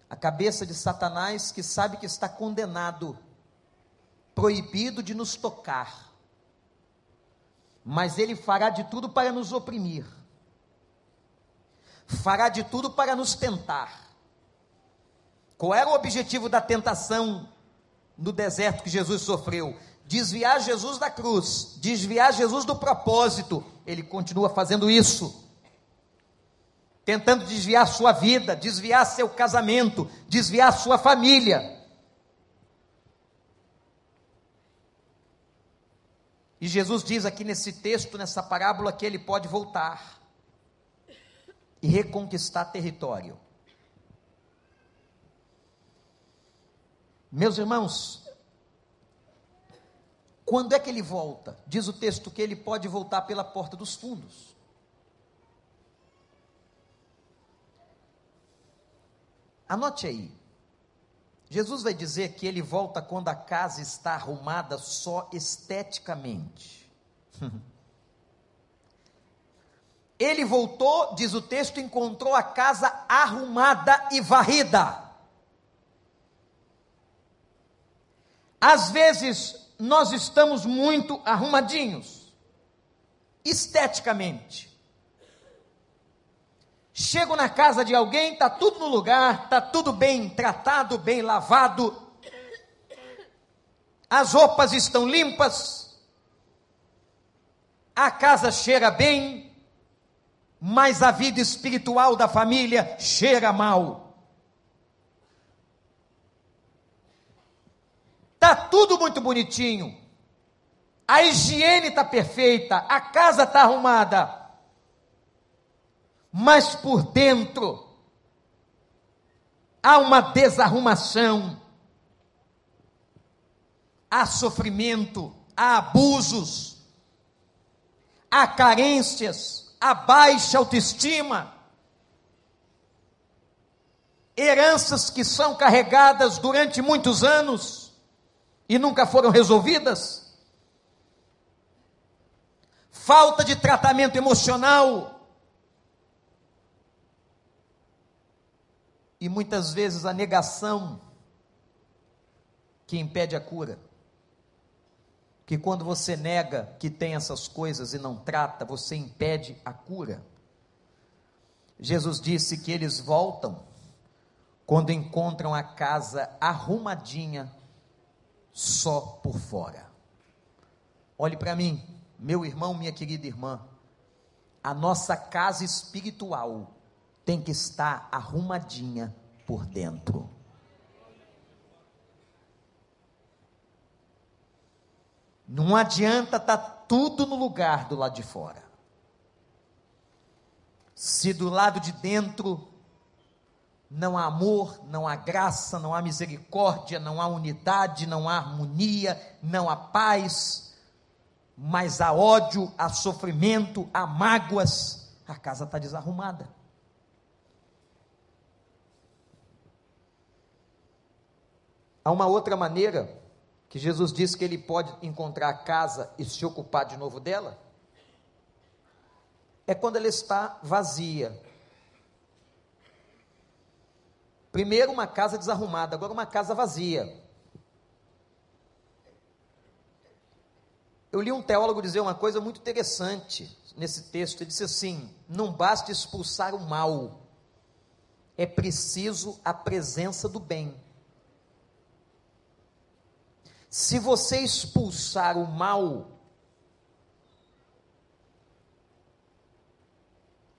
a cabeça de Satanás que sabe que está condenado, proibido de nos tocar, mas ele fará de tudo para nos oprimir, fará de tudo para nos tentar. Qual era o objetivo da tentação no deserto que Jesus sofreu? Desviar Jesus da cruz, desviar Jesus do propósito. Ele continua fazendo isso, tentando desviar sua vida, desviar seu casamento, desviar sua família. E Jesus diz aqui nesse texto, nessa parábola, que ele pode voltar e reconquistar território. Meus irmãos, quando é que ele volta? Diz o texto que ele pode voltar pela porta dos fundos. Anote aí. Jesus vai dizer que ele volta quando a casa está arrumada só esteticamente. ele voltou, diz o texto, encontrou a casa arrumada e varrida. Às vezes nós estamos muito arrumadinhos, esteticamente. Chego na casa de alguém, está tudo no lugar, está tudo bem tratado, bem lavado, as roupas estão limpas, a casa cheira bem, mas a vida espiritual da família cheira mal. Está tudo muito bonitinho, a higiene está perfeita, a casa está arrumada, mas por dentro há uma desarrumação, há sofrimento, há abusos, há carências, há baixa autoestima, heranças que são carregadas durante muitos anos e nunca foram resolvidas, falta de tratamento emocional, e muitas vezes a negação que impede a cura. Que quando você nega que tem essas coisas e não trata, você impede a cura. Jesus disse que eles voltam quando encontram a casa arrumadinha só por fora. Olhe para mim, meu irmão, minha querida irmã, a nossa casa espiritual tem que estar arrumadinha por dentro. Não adianta estar tá tudo no lugar do lado de fora. Se do lado de dentro não há amor, não há graça, não há misericórdia, não há unidade, não há harmonia, não há paz, mas há ódio, há sofrimento, há mágoas, a casa está desarrumada. Há uma outra maneira que Jesus disse que ele pode encontrar a casa e se ocupar de novo dela. É quando ela está vazia. Primeiro uma casa desarrumada, agora uma casa vazia. Eu li um teólogo dizer uma coisa muito interessante nesse texto. Ele disse assim: não basta expulsar o mal, é preciso a presença do bem. Se você expulsar o mal,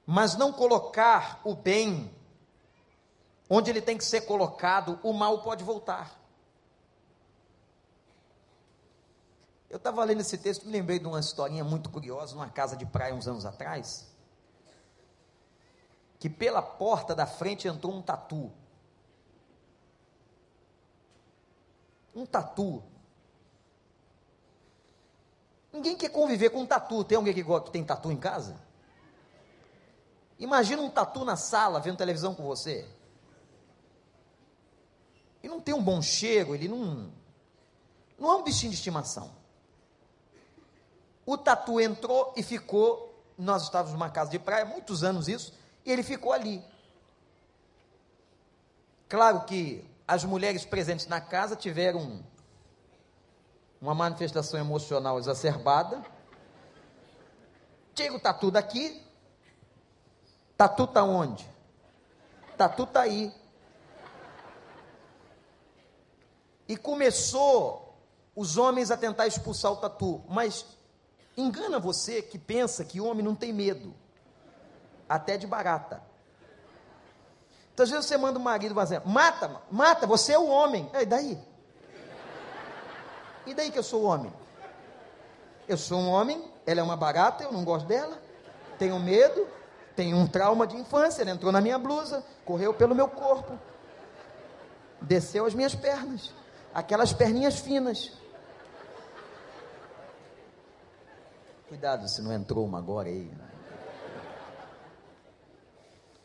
mas não colocar o bem onde ele tem que ser colocado, o mal pode voltar. Eu estava lendo esse texto, me lembrei de uma historinha muito curiosa, numa casa de praia uns anos atrás, que pela porta da frente entrou um tatu. Um tatu Ninguém quer conviver com um tatu. Tem alguém que, que tem tatu em casa? Imagina um tatu na sala vendo televisão com você. E não tem um bom cheiro, ele não. Não é um bichinho de estimação. O tatu entrou e ficou. Nós estávamos numa casa de praia, muitos anos isso, e ele ficou ali. Claro que as mulheres presentes na casa tiveram uma manifestação emocional exacerbada. Tira o tatu daqui. Tatu está onde? Tatu está aí. E começou os homens a tentar expulsar o tatu. Mas engana você que pensa que o homem não tem medo. Até de barata. Então, às vezes você manda o marido fazer, mata, mata, você é o homem. E daí? E daí que eu sou homem? Eu sou um homem, ela é uma barata, eu não gosto dela, tenho medo, tenho um trauma de infância, ela entrou na minha blusa, correu pelo meu corpo, desceu as minhas pernas, aquelas perninhas finas. Cuidado se não entrou uma agora aí. Né?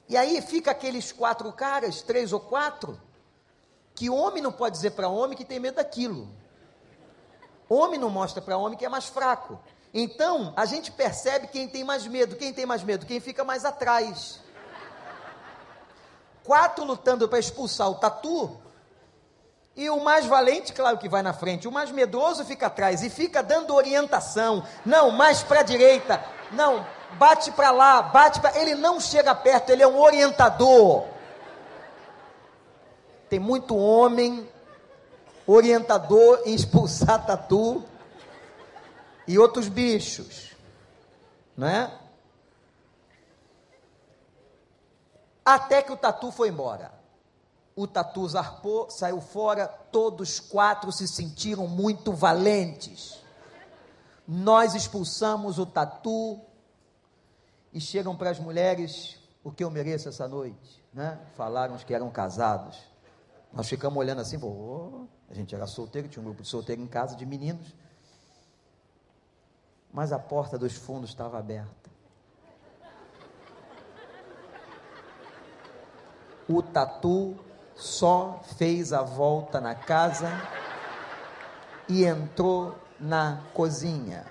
E aí fica aqueles quatro caras, três ou quatro, que homem não pode dizer para homem que tem medo daquilo. Homem não mostra para homem que é mais fraco. Então, a gente percebe quem tem mais medo. Quem tem mais medo? Quem fica mais atrás. Quatro lutando para expulsar o tatu. E o mais valente, claro que vai na frente. O mais medroso fica atrás e fica dando orientação. Não, mais para a direita. Não, bate para lá, bate para. Ele não chega perto, ele é um orientador. Tem muito homem orientador em expulsar tatu e outros bichos, não é? Até que o tatu foi embora. O tatu zarpou, saiu fora, todos quatro se sentiram muito valentes. Nós expulsamos o tatu e chegam para as mulheres o que eu mereço essa noite, né? Falaram os que eram casados. Nós ficamos olhando assim, oh, a gente era solteiro, tinha um grupo de solteiro em casa de meninos. Mas a porta dos fundos estava aberta. O tatu só fez a volta na casa e entrou na cozinha.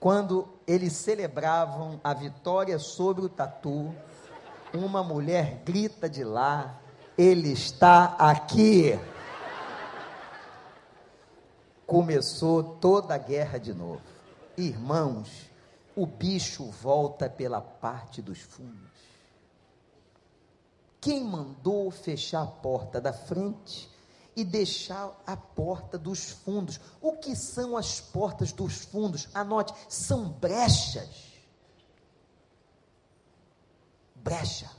Quando eles celebravam a vitória sobre o tatu, uma mulher grita de lá: Ele está aqui. Começou toda a guerra de novo. Irmãos, o bicho volta pela parte dos fundos. Quem mandou fechar a porta da frente e deixar a porta dos fundos. O que são as portas dos fundos? Anote, são brechas. Brecha.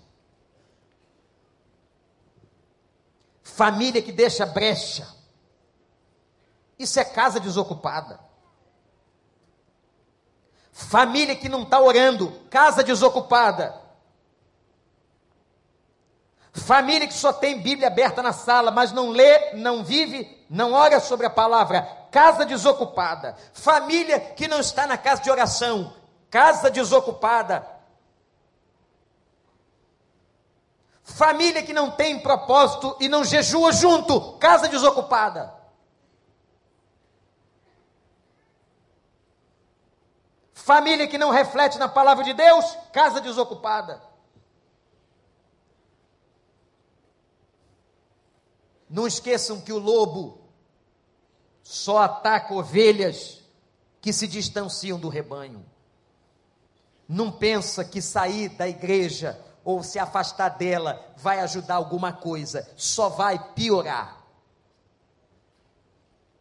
Família que deixa brecha. Isso é casa desocupada. Família que não está orando, casa desocupada. Família que só tem Bíblia aberta na sala, mas não lê, não vive, não ora sobre a palavra. Casa desocupada. Família que não está na casa de oração. Casa desocupada. Família que não tem propósito e não jejua junto. Casa desocupada. Família que não reflete na palavra de Deus. Casa desocupada. Não esqueçam que o lobo só ataca ovelhas que se distanciam do rebanho. Não pensa que sair da igreja ou se afastar dela vai ajudar alguma coisa, só vai piorar.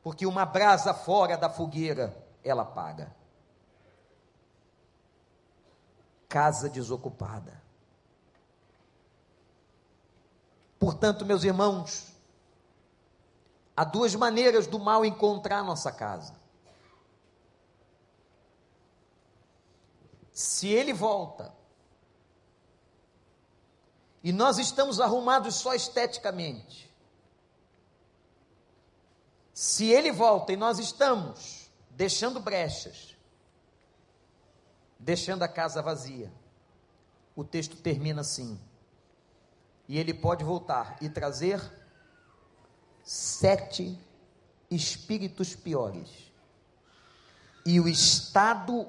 Porque uma brasa fora da fogueira, ela paga. Casa desocupada. Portanto, meus irmãos, Há duas maneiras do mal encontrar nossa casa. Se ele volta e nós estamos arrumados só esteticamente, se ele volta e nós estamos deixando brechas, deixando a casa vazia. O texto termina assim: e ele pode voltar e trazer sete espíritos piores. E o estado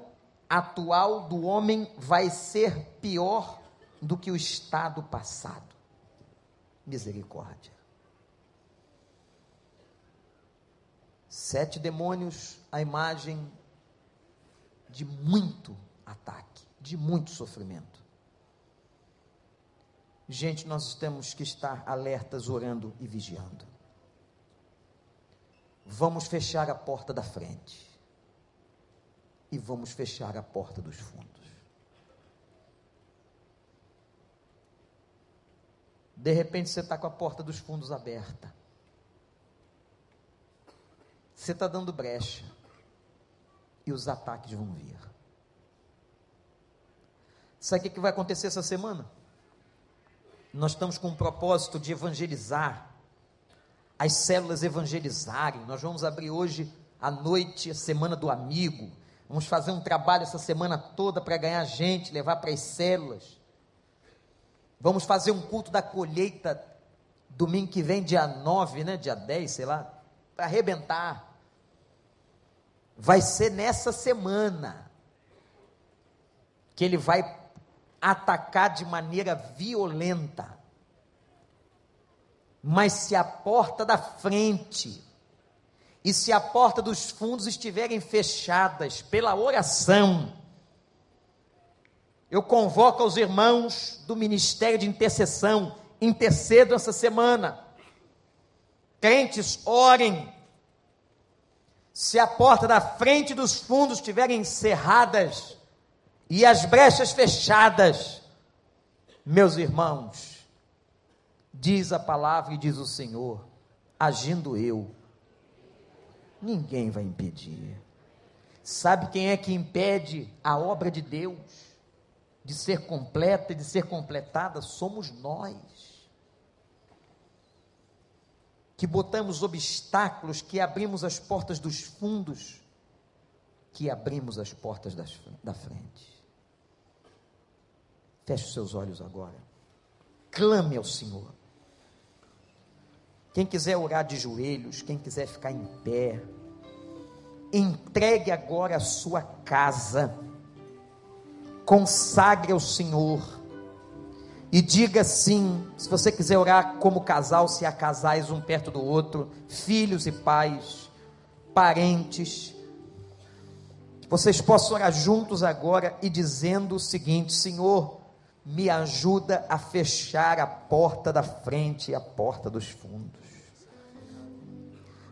atual do homem vai ser pior do que o estado passado. Misericórdia. Sete demônios, a imagem de muito ataque, de muito sofrimento. Gente, nós temos que estar alertas, orando e vigiando. Vamos fechar a porta da frente. E vamos fechar a porta dos fundos. De repente você está com a porta dos fundos aberta. Você está dando brecha. E os ataques vão vir. Sabe o que vai acontecer essa semana? Nós estamos com o propósito de evangelizar, as células evangelizarem. Nós vamos abrir hoje à noite a Semana do Amigo. Vamos fazer um trabalho essa semana toda para ganhar gente, levar para as células. Vamos fazer um culto da colheita domingo que vem, dia 9, né? Dia 10, sei lá, para arrebentar. Vai ser nessa semana que ele vai atacar de maneira violenta. Mas se a porta da frente e se a porta dos fundos estiverem fechadas pela oração, eu convoco aos irmãos do Ministério de Intercessão, intercedam essa semana. Crentes, orem. Se a porta da frente dos fundos estiverem encerradas, e as brechas fechadas, meus irmãos, diz a palavra e diz o Senhor, agindo eu, ninguém vai impedir. Sabe quem é que impede a obra de Deus de ser completa e de ser completada? Somos nós. Que botamos obstáculos, que abrimos as portas dos fundos, que abrimos as portas das, da frente. Feche os seus olhos agora. Clame ao Senhor. Quem quiser orar de joelhos, quem quiser ficar em pé, entregue agora a sua casa, consagre ao Senhor e diga sim. Se você quiser orar como casal, se há casais um perto do outro, filhos e pais, parentes, vocês possam orar juntos agora e dizendo o seguinte: Senhor, me ajuda a fechar a porta da frente e a porta dos fundos.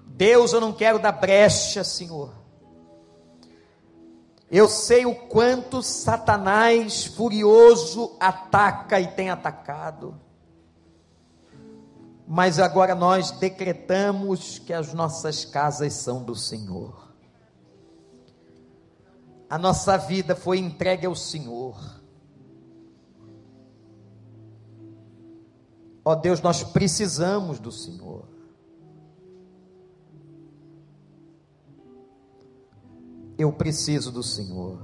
Deus, eu não quero dar brecha, Senhor. Eu sei o quanto Satanás furioso ataca e tem atacado. Mas agora nós decretamos que as nossas casas são do Senhor. A nossa vida foi entregue ao Senhor. Ó Deus, nós precisamos do Senhor. Eu preciso do Senhor.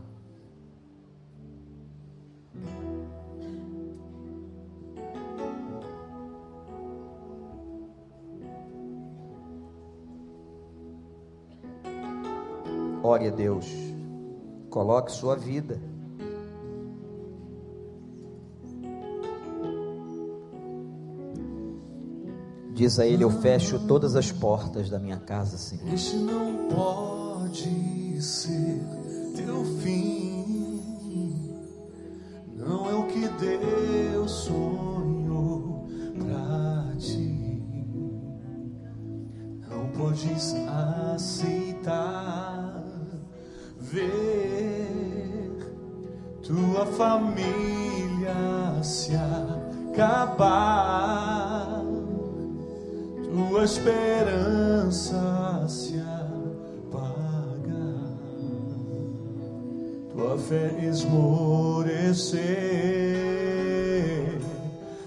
Ore a Deus, coloque sua vida Diz a ele: Eu fecho todas as portas da minha casa, Senhor. Este não pode ser teu fim. Não é o que Deus sonhou pra ti. Não podes aceitar ver tua família se acabar tua esperança se apaga, tua fé esmorecer.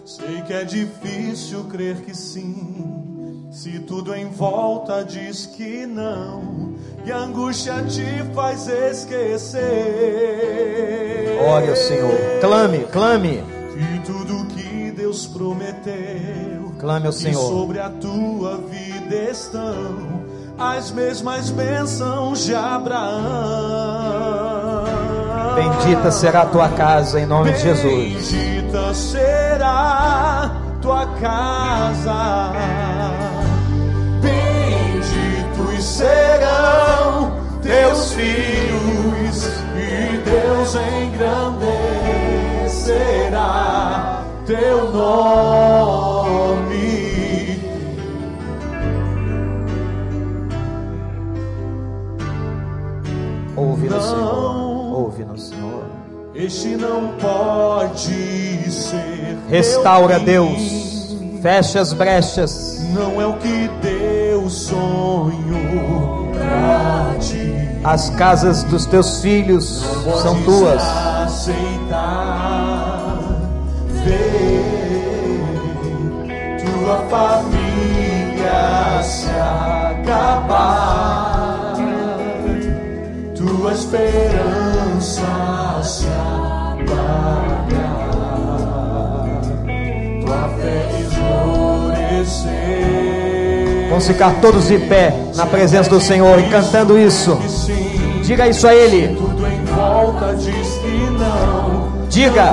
Sei que é difícil crer que sim, Se tudo em volta diz que não, e a angústia te faz esquecer. Ore ao Senhor, clame, clame. E tudo que Deus prometeu, Clame ao Senhor. sobre a tua vida estão as mesmas bênçãos de Abraão. Bendita será a tua casa em nome de Jesus. Bendita será tua casa. Benditos serão teus filhos e Deus engrandecerá teu nome. Ouve. Senhor. Este não pode ser. Restaura, Deus. fim. Fecha as brechas. Não é o que Deus sonhou pra ti. As casas dos teus filhos são Podes tuas. Aceitar, ver tua família se acabar, tua esperança Vamos ficar todos de pé na presença do Senhor e cantando isso. Diga isso a Ele. tudo em volta diz que não. Diga.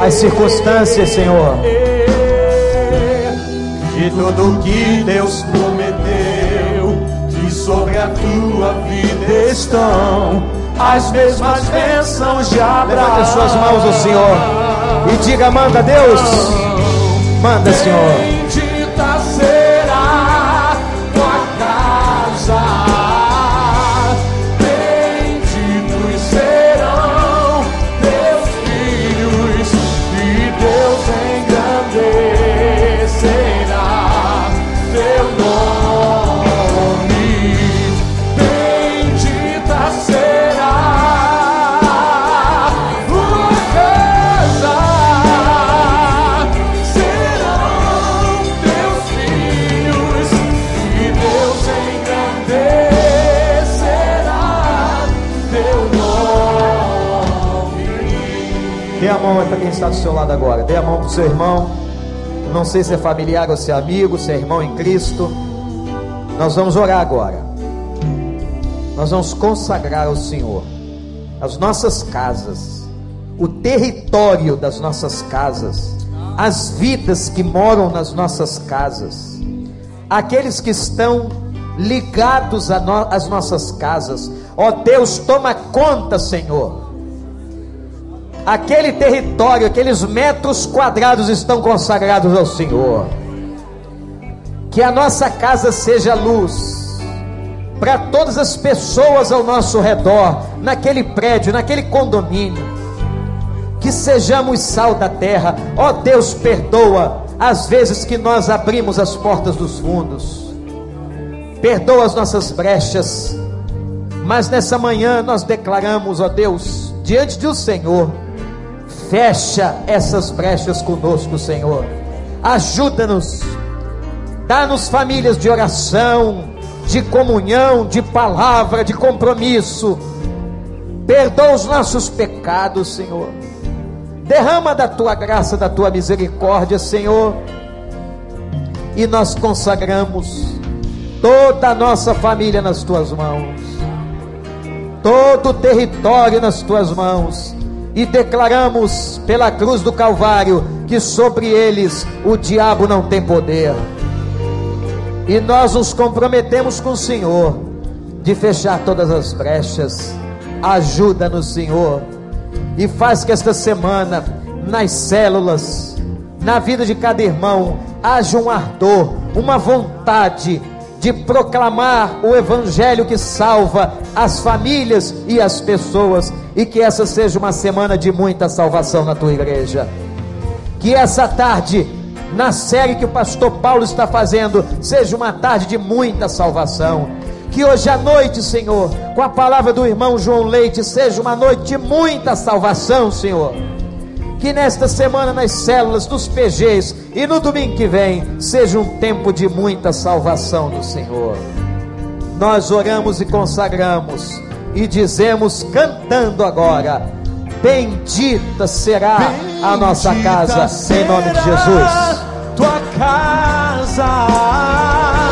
As circunstâncias, Senhor. de tudo que Deus prometeu, sobre a tua vida estão as mesmas bênçãos de Abraão. Levante suas mãos ao Senhor e diga: manda Deus. Manda, Senhor. Para quem está do seu lado agora. Dê a mão para o seu irmão. Não sei se é familiar ou se é amigo, se é irmão em Cristo. Nós vamos orar agora. Nós vamos consagrar ao Senhor as nossas casas, o território das nossas casas, as vidas que moram nas nossas casas, aqueles que estão ligados a no- às nossas casas. Ó Deus, toma conta, Senhor aquele território, aqueles metros quadrados estão consagrados ao Senhor. Que a nossa casa seja luz para todas as pessoas ao nosso redor, naquele prédio, naquele condomínio. Que sejamos sal da terra. Ó Deus, perdoa as vezes que nós abrimos as portas dos fundos. Perdoa as nossas brechas. Mas nessa manhã nós declaramos, ó Deus, diante do Senhor, fecha essas brechas conosco, Senhor. Ajuda-nos, dá-nos famílias de oração, de comunhão, de palavra, de compromisso. Perdoa os nossos pecados, Senhor. Derrama da tua graça, da tua misericórdia, Senhor. E nós consagramos toda a nossa família nas tuas mãos todo o território nas tuas mãos e declaramos pela cruz do Calvário que sobre eles o diabo não tem poder. E nós nos comprometemos com o Senhor de fechar todas as brechas. Ajuda-nos, Senhor, e faz que esta semana nas células, na vida de cada irmão, haja um ardor, uma vontade de proclamar o evangelho que salva as famílias e as pessoas, e que essa seja uma semana de muita salvação na tua igreja. Que essa tarde, na série que o pastor Paulo está fazendo, seja uma tarde de muita salvação. Que hoje à noite, Senhor, com a palavra do irmão João Leite, seja uma noite de muita salvação, Senhor Que nesta semana nas células, dos PGs e no domingo que vem seja um tempo de muita salvação do Senhor. Nós oramos e consagramos e dizemos cantando agora: Bendita será Bendita a nossa casa, em nome de Jesus. Tua casa